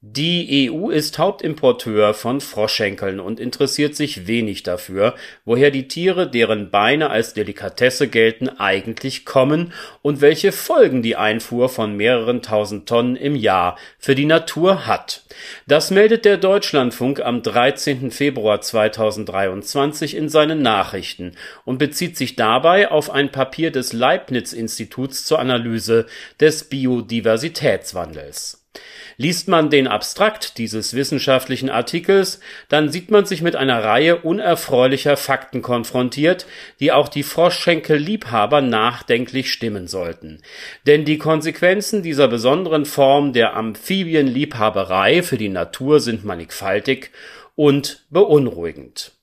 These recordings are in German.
Die EU ist Hauptimporteur von Froschschenkeln und interessiert sich wenig dafür, woher die Tiere, deren Beine als Delikatesse gelten, eigentlich kommen und welche Folgen die Einfuhr von mehreren tausend Tonnen im Jahr für die Natur hat. Das meldet der Deutschlandfunk am 13. Februar 2023 in seinen Nachrichten und bezieht sich dabei auf ein Papier des Leibniz-Instituts zur Analyse des Biodiversitätswandels. Liest man den Abstrakt dieses wissenschaftlichen Artikels, dann sieht man sich mit einer Reihe unerfreulicher Fakten konfrontiert, die auch die Froschschenkel-Liebhaber nachdenklich stimmen sollten. Denn die Konsequenzen dieser besonderen Form der Amphibienliebhaberei für die Natur sind mannigfaltig und beunruhigend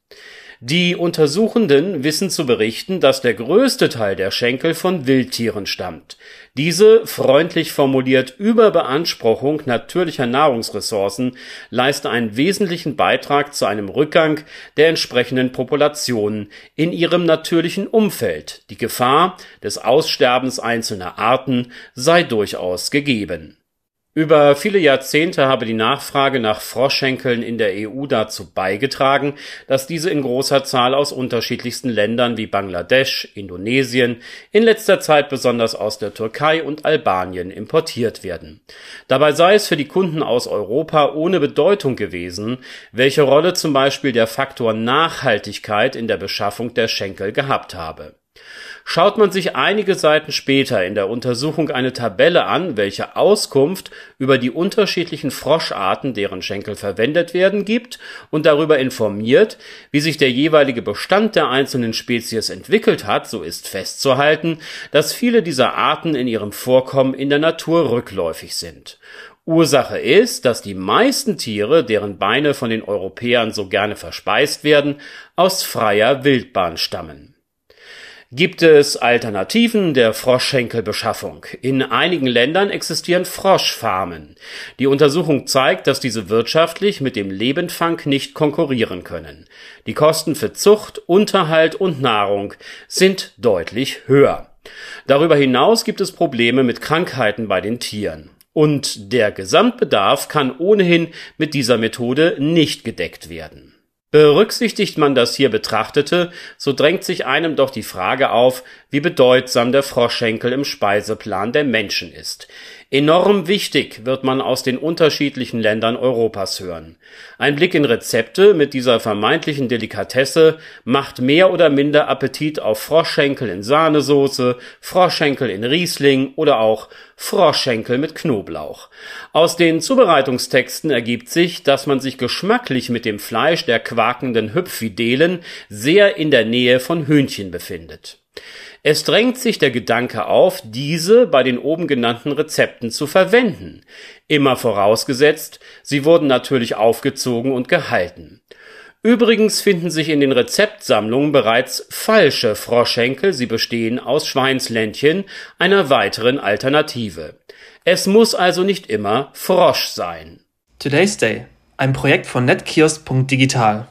die Untersuchenden wissen zu berichten, dass der größte Teil der Schenkel von Wildtieren stammt. Diese, freundlich formuliert, Überbeanspruchung natürlicher Nahrungsressourcen leiste einen wesentlichen Beitrag zu einem Rückgang der entsprechenden Populationen in ihrem natürlichen Umfeld. Die Gefahr des Aussterbens einzelner Arten sei durchaus gegeben über viele Jahrzehnte habe die Nachfrage nach Froschschenkeln in der EU dazu beigetragen, dass diese in großer Zahl aus unterschiedlichsten Ländern wie Bangladesch, Indonesien, in letzter Zeit besonders aus der Türkei und Albanien importiert werden. Dabei sei es für die Kunden aus Europa ohne Bedeutung gewesen, welche Rolle zum Beispiel der Faktor Nachhaltigkeit in der Beschaffung der Schenkel gehabt habe Schaut man sich einige Seiten später in der Untersuchung eine Tabelle an, welche Auskunft über die unterschiedlichen Froscharten, deren Schenkel verwendet werden, gibt und darüber informiert, wie sich der jeweilige Bestand der einzelnen Spezies entwickelt hat, so ist festzuhalten, dass viele dieser Arten in ihrem Vorkommen in der Natur rückläufig sind. Ursache ist, dass die meisten Tiere, deren Beine von den Europäern so gerne verspeist werden, aus freier Wildbahn stammen Gibt es Alternativen der Froschschenkelbeschaffung? In einigen Ländern existieren Froschfarmen. Die Untersuchung zeigt, dass diese wirtschaftlich mit dem Lebendfang nicht konkurrieren können. Die Kosten für Zucht, Unterhalt und Nahrung sind deutlich höher. Darüber hinaus gibt es Probleme mit Krankheiten bei den Tieren. Und der Gesamtbedarf kann ohnehin mit dieser Methode nicht gedeckt werden. Berücksichtigt man das hier Betrachtete, so drängt sich einem doch die Frage auf, wie bedeutsam der Froschschenkel im Speiseplan der Menschen ist. Enorm wichtig wird man aus den unterschiedlichen Ländern Europas hören. Ein Blick in Rezepte mit dieser vermeintlichen Delikatesse macht mehr oder minder Appetit auf Froschschenkel in Sahnesoße, Froschschenkel in Riesling oder auch Froschschenkel mit Knoblauch. Aus den Zubereitungstexten ergibt sich, dass man sich geschmacklich mit dem Fleisch der quakenden Hüpfidelen sehr in der Nähe von Hühnchen befindet. Es drängt sich der Gedanke auf, diese bei den oben genannten Rezepten zu verwenden, immer vorausgesetzt, sie wurden natürlich aufgezogen und gehalten. Übrigens finden sich in den Rezeptsammlungen bereits falsche Froschenkel, sie bestehen aus Schweinsländchen, einer weiteren Alternative. Es muss also nicht immer Frosch sein. Today's Day, ein Projekt von netkiosk.digital.